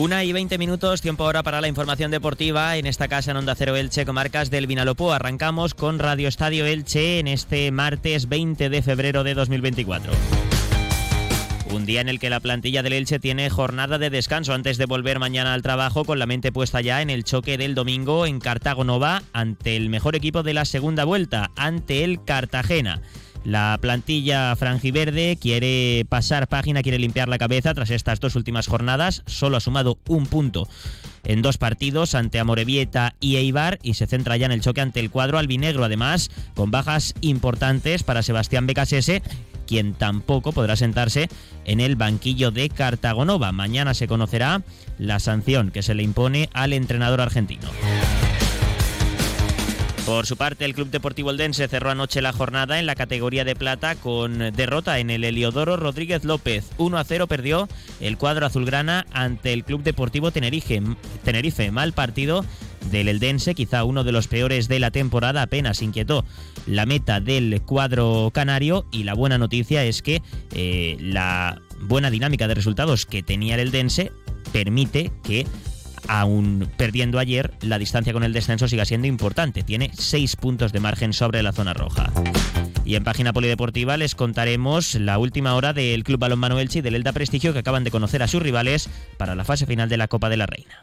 Una y veinte minutos, tiempo ahora para la información deportiva en esta casa en Onda Cero Elche, comarcas del Vinalopó. Arrancamos con Radio Estadio Elche en este martes 20 de febrero de 2024. Un día en el que la plantilla del Elche tiene jornada de descanso antes de volver mañana al trabajo con la mente puesta ya en el choque del domingo en Cartago Nova ante el mejor equipo de la segunda vuelta, ante el Cartagena. La plantilla franjiverde quiere pasar página, quiere limpiar la cabeza tras estas dos últimas jornadas. Solo ha sumado un punto en dos partidos ante Amorebieta y Eibar y se centra ya en el choque ante el cuadro albinegro, además con bajas importantes para Sebastián Becasese quien tampoco podrá sentarse en el banquillo de Cartagonova. Mañana se conocerá la sanción que se le impone al entrenador argentino. Por su parte, el Club Deportivo Eldense cerró anoche la jornada en la categoría de plata con derrota en el Heliodoro Rodríguez López. 1 a 0 perdió el cuadro azulgrana ante el Club Deportivo Tenerife. Tenerife, mal partido del Eldense, quizá uno de los peores de la temporada, apenas inquietó la meta del cuadro canario y la buena noticia es que eh, la buena dinámica de resultados que tenía el Eldense permite que aún perdiendo ayer, la distancia con el descenso siga siendo importante. Tiene seis puntos de margen sobre la zona roja. Y en página polideportiva les contaremos la última hora del Club Balonmano Elche y del Elda Prestigio que acaban de conocer a sus rivales para la fase final de la Copa de la Reina.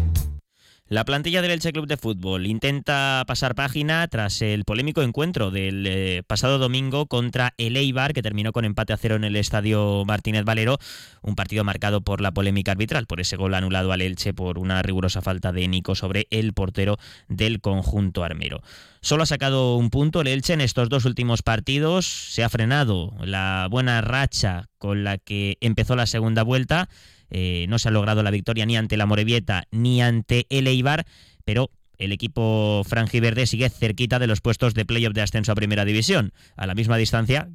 La plantilla del Elche Club de Fútbol intenta pasar página tras el polémico encuentro del eh, pasado domingo contra el Eibar, que terminó con empate a cero en el estadio Martínez Valero, un partido marcado por la polémica arbitral, por ese gol anulado al Elche por una rigurosa falta de Nico sobre el portero del conjunto armero. Solo ha sacado un punto el Elche en estos dos últimos partidos, se ha frenado la buena racha con la que empezó la segunda vuelta eh, no se ha logrado la victoria ni ante la Morevieta ni ante el Eibar, pero el equipo franjiverde sigue cerquita de los puestos de playoff de ascenso a Primera División, a la misma distancia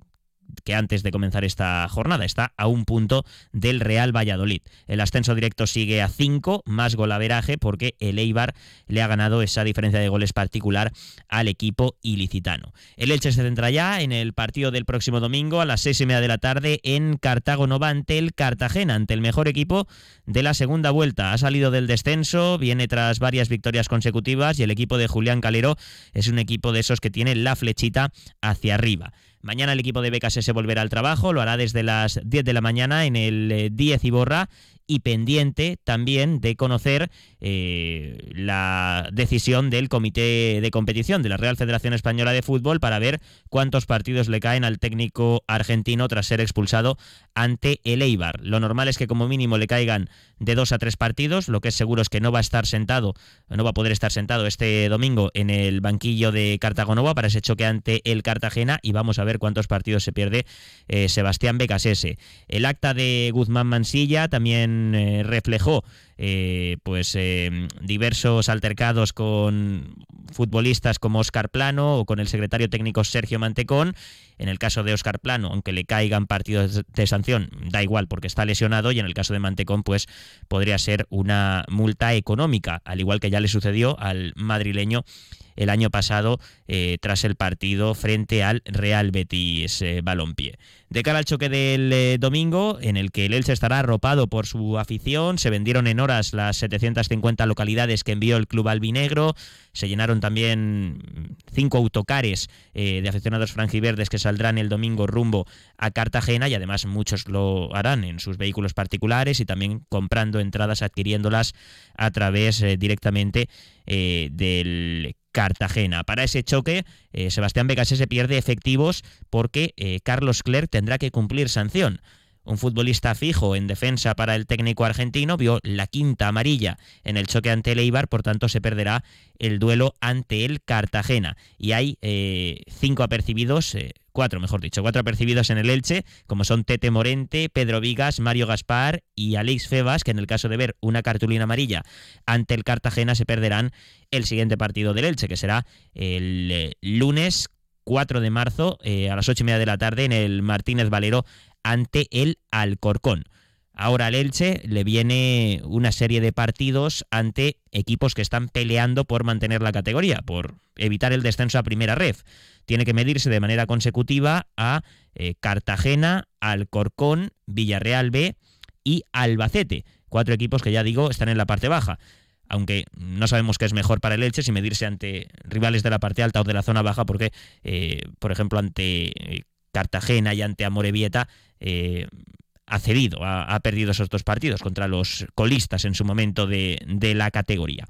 que antes de comenzar esta jornada. Está a un punto del Real Valladolid. El ascenso directo sigue a 5, más golaveraje, porque el Eibar le ha ganado esa diferencia de goles particular al equipo ilicitano. El Elche se centra ya en el partido del próximo domingo a las seis y media de la tarde en Cartago Nova ante el Cartagena, ante el mejor equipo de la segunda vuelta. Ha salido del descenso, viene tras varias victorias consecutivas y el equipo de Julián Calero es un equipo de esos que tiene la flechita hacia arriba. Mañana el equipo de Becas se volverá al trabajo, lo hará desde las 10 de la mañana en el 10 eh, Iborra y pendiente también de conocer eh, la decisión del Comité de Competición de la Real Federación Española de Fútbol para ver cuántos partidos le caen al técnico argentino tras ser expulsado ante el Eibar. Lo normal es que como mínimo le caigan de dos a tres partidos, lo que es seguro es que no va a estar sentado, no va a poder estar sentado este domingo en el banquillo de Cartagonova para ese choque ante el Cartagena y vamos a ver cuántos partidos se pierde eh, Sebastián Becasese. El acta de Guzmán Mansilla también reflejó eh, pues eh, diversos altercados con futbolistas como Oscar Plano o con el secretario técnico Sergio Mantecón. En el caso de Oscar Plano, aunque le caigan partidos de sanción, da igual porque está lesionado y en el caso de Mantecón pues podría ser una multa económica, al igual que ya le sucedió al madrileño el año pasado eh, tras el partido frente al Real Betis Balompié. De cara al choque del domingo, en el que el Elche estará arropado por su afición, se vendieron en horas las 750 localidades que envió el club albinegro, se llenaron también cinco autocares de aficionados franjiverdes que saldrán el domingo rumbo a Cartagena y además muchos lo harán en sus vehículos particulares y también comprando entradas, adquiriéndolas a través directamente del Cartagena. Para ese choque, eh, Sebastián se pierde efectivos porque eh, Carlos Clerc tendrá que cumplir sanción. Un futbolista fijo en defensa para el técnico argentino vio la quinta amarilla en el choque ante el Eibar, por tanto se perderá el duelo ante el Cartagena. Y hay eh, cinco apercibidos cuatro, mejor dicho, cuatro percibidos en el Elche, como son Tete Morente, Pedro Vigas, Mario Gaspar y Alex Febas, que en el caso de ver una cartulina amarilla ante el Cartagena se perderán el siguiente partido del Elche, que será el eh, lunes 4 de marzo eh, a las ocho y media de la tarde en el Martínez Valero ante el Alcorcón. Ahora al Elche le viene una serie de partidos ante equipos que están peleando por mantener la categoría, por evitar el descenso a primera ref. Tiene que medirse de manera consecutiva a eh, Cartagena, Alcorcón, Villarreal B y Albacete. Cuatro equipos que ya digo están en la parte baja. Aunque no sabemos qué es mejor para el Elche si medirse ante rivales de la parte alta o de la zona baja, porque, eh, por ejemplo, ante eh, Cartagena y ante Amorebieta, ha cedido, ha, perdido esos dos partidos contra los colistas en su momento de, la categoría.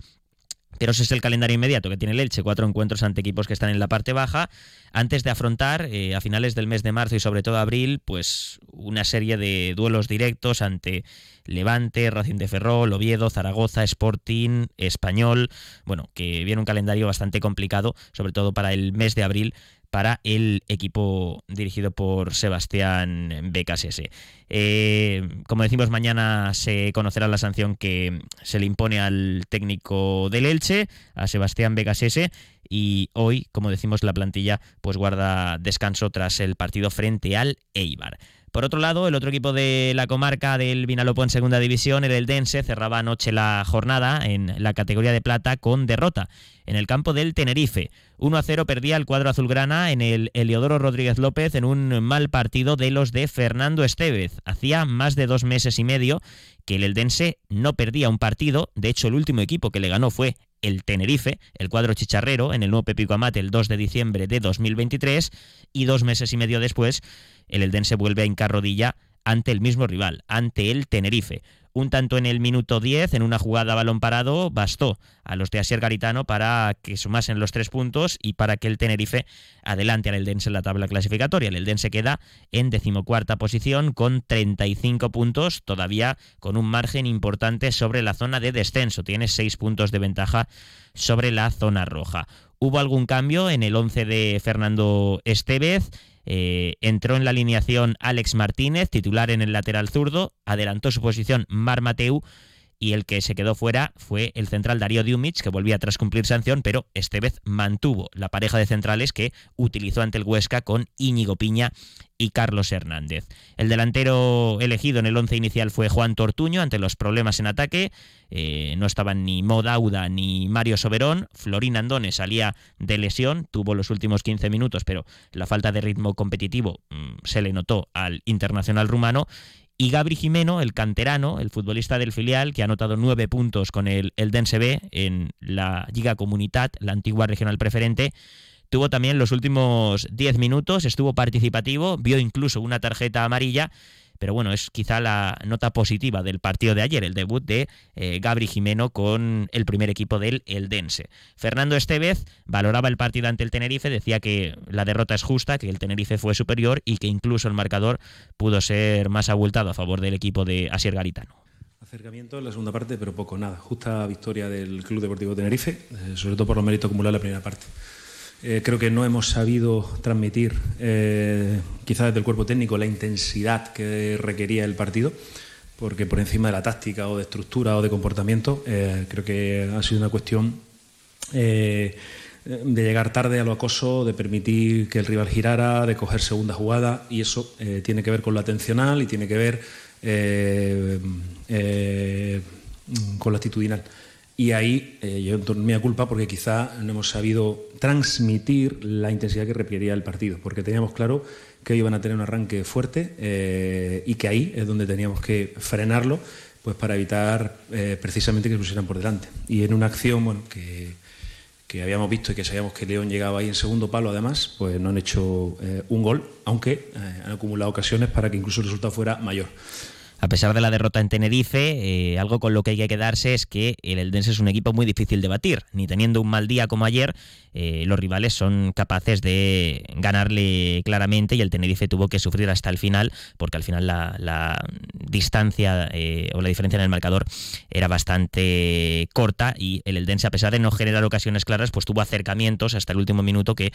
Pero ese es el calendario inmediato que tiene el Elche, cuatro encuentros ante equipos que están en la parte baja, antes de afrontar eh, a finales del mes de marzo y sobre todo abril, pues una serie de duelos directos ante Levante, Racing de Ferrol, Oviedo, Zaragoza, Sporting, Español, bueno, que viene un calendario bastante complicado, sobre todo para el mes de abril, para el equipo dirigido por Sebastián Becasese. Eh, como decimos, mañana se conocerá la sanción que se le impone al técnico del Elche, a Sebastián Becasese, y hoy, como decimos, la plantilla pues guarda descanso tras el partido frente al Eibar. Por otro lado, el otro equipo de la comarca del Vinalopó en segunda división, el Eldense, cerraba anoche la jornada en la categoría de plata con derrota en el campo del Tenerife. 1 a 0 perdía el cuadro azulgrana en el Eliodoro Rodríguez López en un mal partido de los de Fernando Estevez. Hacía más de dos meses y medio que el Eldense no perdía un partido. De hecho, el último equipo que le ganó fue el Tenerife, el cuadro chicharrero, en el nuevo Pepico Amate el 2 de diciembre de 2023. Y dos meses y medio después el Eldense vuelve a hincar rodilla ante el mismo rival, ante el Tenerife. Un tanto en el minuto 10, en una jugada a balón parado, bastó a los de Asier Garitano para que sumasen los tres puntos y para que el Tenerife adelante al Eldense en la tabla clasificatoria. El Eldense queda en decimocuarta posición con 35 puntos, todavía con un margen importante sobre la zona de descenso. Tiene seis puntos de ventaja sobre la zona roja. Hubo algún cambio en el 11 de Fernando Estevez. Eh, entró en la alineación Alex Martínez, titular en el lateral zurdo, adelantó su posición Mar Mateu y el que se quedó fuera fue el central Darío Diumich, que volvía tras cumplir sanción, pero este vez mantuvo la pareja de centrales que utilizó ante el Huesca con Íñigo Piña y Carlos Hernández. El delantero elegido en el once inicial fue Juan Tortuño ante los problemas en ataque. Eh, no estaban ni Modauda ni Mario Soberón. Florín Andone salía de lesión, tuvo los últimos 15 minutos, pero la falta de ritmo competitivo mm, se le notó al internacional rumano y Gabri Jimeno, el canterano, el futbolista del filial, que ha anotado nueve puntos con el, el Dense B en la Liga Comunitat, la antigua regional preferente, tuvo también los últimos diez minutos, estuvo participativo, vio incluso una tarjeta amarilla pero bueno, es quizá la nota positiva del partido de ayer, el debut de eh, Gabri Jimeno con el primer equipo del Eldense. Fernando Estevez valoraba el partido ante el Tenerife, decía que la derrota es justa, que el Tenerife fue superior y que incluso el marcador pudo ser más abultado a favor del equipo de Asier Garitano. Acercamiento en la segunda parte, pero poco, nada. Justa victoria del Club Deportivo Tenerife, eh, sobre todo por los méritos acumulados en la primera parte. Eh, creo que no hemos sabido transmitir, eh, quizás desde el cuerpo técnico, la intensidad que requería el partido, porque por encima de la táctica o de estructura o de comportamiento, eh, creo que ha sido una cuestión de llegar tarde a lo acoso, de permitir que el rival girara, de coger segunda jugada, y eso tiene que ver con lo atencional y tiene que ver con lo actitudinal. Y ahí eh, yo mi culpa porque quizá no hemos sabido transmitir la intensidad que requería el partido, porque teníamos claro que iban a tener un arranque fuerte eh, y que ahí es donde teníamos que frenarlo pues para evitar eh, precisamente que se pusieran por delante. Y en una acción que, que, habíamos visto y que sabíamos que León llegaba ahí en segundo palo además, pues no han hecho un gol, aunque han acumulado ocasiones para que incluso el resultado fuera mayor. A pesar de la derrota en Tenerife, eh, algo con lo que hay que quedarse es que el Eldense es un equipo muy difícil de batir. Ni teniendo un mal día como ayer, eh, los rivales son capaces de ganarle claramente y el Tenerife tuvo que sufrir hasta el final porque al final la, distancia eh, o la diferencia en el marcador era bastante corta y el Eldense a pesar de no generar ocasiones claras pues tuvo acercamientos hasta el último minuto que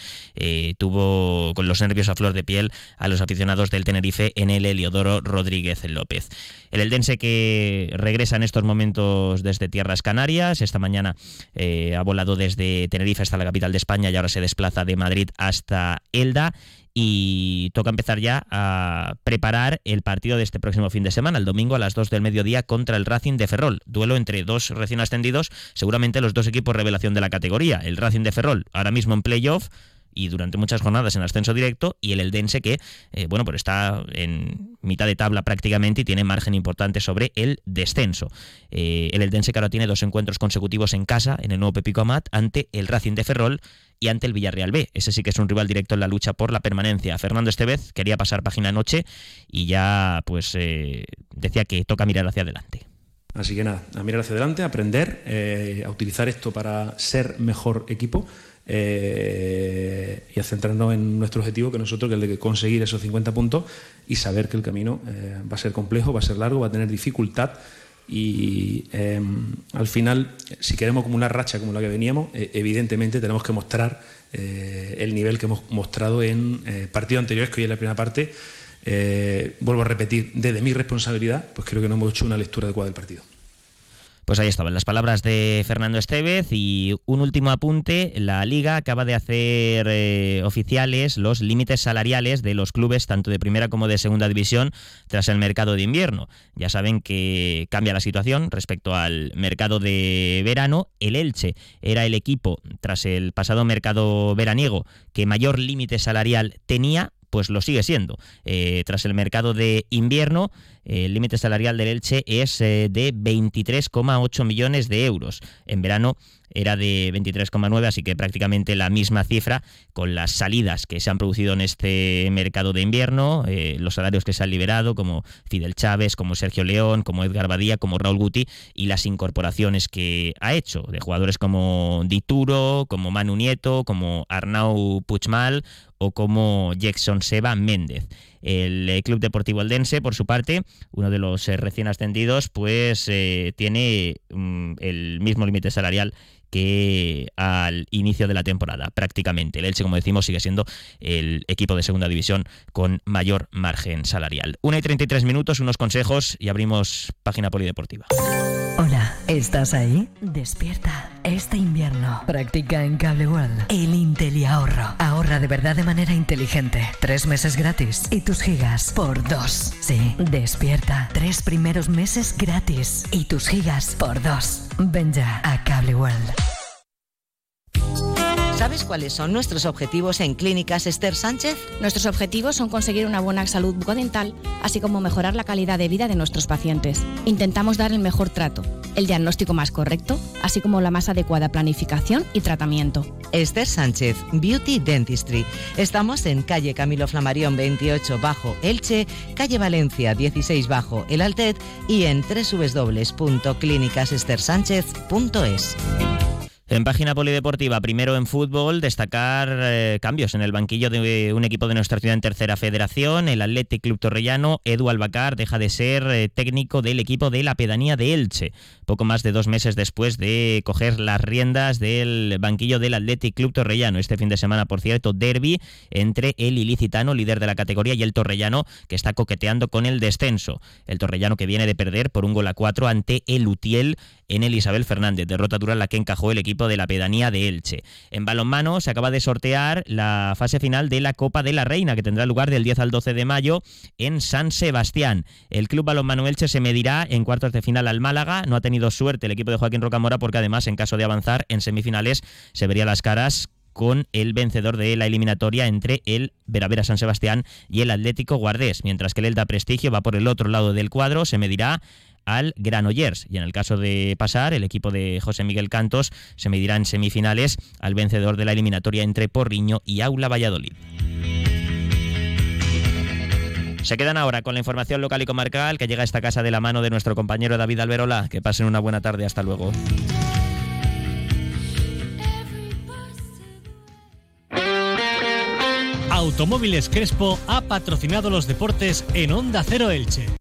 tuvo con los nervios a flor de piel a los aficionados del Tenerife en el Heliodoro Rodríguez López. El Eldense que regresa en estos momentos desde Tierras Canarias, esta mañana eh, ha volado desde Tenerife hasta la capital de España y ahora se desplaza de Madrid hasta Elda y toca empezar ya a preparar el partido de este próximo fin de semana, el domingo a las 2 del mediodía contra el Racing de Ferrol. Duelo entre dos recién ascendidos, seguramente los dos equipos revelación de la categoría. El Racing de Ferrol ahora mismo en playoff, y durante muchas jornadas en ascenso directo y el Eldense que eh, bueno pues está en mitad de tabla prácticamente y tiene margen importante sobre el descenso eh, el Eldense que ahora tiene dos encuentros consecutivos en casa en el nuevo Pepico Amat ante el Racing de Ferrol y ante el Villarreal B. Ese sí que es un rival directo en la lucha por la permanencia. Fernando Estevez quería pasar página anoche y ya pues eh, decía que toca mirar hacia adelante. Así que nada, a mirar hacia adelante, a aprender, a utilizar esto para ser mejor equipo eh, y a centrarnos en nuestro objetivo, que nosotros, que es el de conseguir esos 50 puntos y saber que el camino eh, va a ser complejo, va a ser largo, va a tener dificultad y em, al final, si queremos como una racha como la que veníamos, eh, evidentemente tenemos que mostrar el nivel que hemos mostrado en partidos anteriores, que hoy en la primera parte, vuelvo a repetir, desde mi responsabilidad, pues creo que no hemos hecho una lectura adecuada del partido. Pues ahí estaban las palabras de Fernando Estevez y un último apunte, la liga acaba de hacer eh, oficiales los límites salariales de los clubes tanto de primera como de segunda división tras el mercado de invierno. Ya saben que cambia la situación respecto al mercado de verano. El Elche era el equipo tras el pasado mercado veraniego que mayor límite salarial tenía pues lo sigue siendo. Eh, tras el mercado de invierno, el límite salarial del Elche es eh, de 23,8 millones de euros. En verano era de 23,9, así que prácticamente la misma cifra con las salidas que se han producido en este mercado de invierno, eh, los salarios que se han liberado, como Fidel Chávez, como Sergio León, como Edgar Badía, como Raúl Guti, y las incorporaciones que ha hecho de jugadores como Dituro, como Manu Nieto, como Arnau Puchmal o como Jackson Seba Méndez. El eh, Club Deportivo Eldense, por su parte, uno de los eh, recién ascendidos, pues tiene mm, el mismo límite salarial que al inicio de la temporada, prácticamente. El Elche, como decimos, sigue siendo el equipo de segunda división con mayor margen salarial. Una y 33 minutos, unos consejos y abrimos página polideportiva. ¿Estás ahí? Despierta. Este invierno practica en Cable World el Intel ahorro. Ahorra de verdad de manera inteligente. Tres meses gratis y tus gigas por dos. Sí, despierta. Tres primeros meses gratis y tus gigas por dos. Ven ya a Cable World. ¿Sabes cuáles son nuestros objetivos en Clínicas Esther Sánchez? Nuestros objetivos son conseguir una buena salud bucodental, así como mejorar la calidad de vida de nuestros pacientes. Intentamos dar el mejor trato, el diagnóstico más correcto, así como la más adecuada planificación y tratamiento. Esther Sánchez, Beauty Dentistry. Estamos en calle Camilo Flamarión 28 bajo Elche, calle Valencia 16 bajo El Altet y en www.clínicasestersánchez.es. En página polideportiva, primero en fútbol, destacar eh, cambios en el banquillo de un equipo de nuestra ciudad en tercera federación, el Athletic Club Torrellano. Edu Albacar deja de ser eh, técnico del equipo de la pedanía de Elche, poco más de dos meses después de coger las riendas del banquillo del Athletic Club Torrellano. Este fin de semana, por cierto, derby entre el ilicitano, líder de la categoría, y el Torrellano, que está coqueteando con el descenso. El Torrellano que viene de perder por un gol a cuatro ante el Utiel en el Isabel Fernández, derrota dura la que encajó el de la pedanía de Elche. En balonmano se acaba de sortear la fase final de la Copa de la Reina, que tendrá lugar del 10 al 12 de mayo en San Sebastián. El club balonmano Elche se medirá en cuartos de final al Málaga. No ha tenido suerte el equipo de Joaquín Rocamora porque además en caso de avanzar en semifinales se vería las caras con el vencedor de la eliminatoria entre el Veravera San Sebastián y el Atlético Guardés, mientras que el Elda Prestigio va por el otro lado del cuadro, se medirá al Granollers. Y en el caso de pasar, el equipo de José Miguel Cantos se medirá en semifinales al vencedor de la eliminatoria entre Porriño y Aula Valladolid. Se quedan ahora con la información local y comarcal que llega a esta casa de la mano de nuestro compañero David Alberola. Que pasen una buena tarde. Hasta luego. Automóviles Crespo ha patrocinado los deportes en Onda Cero Elche.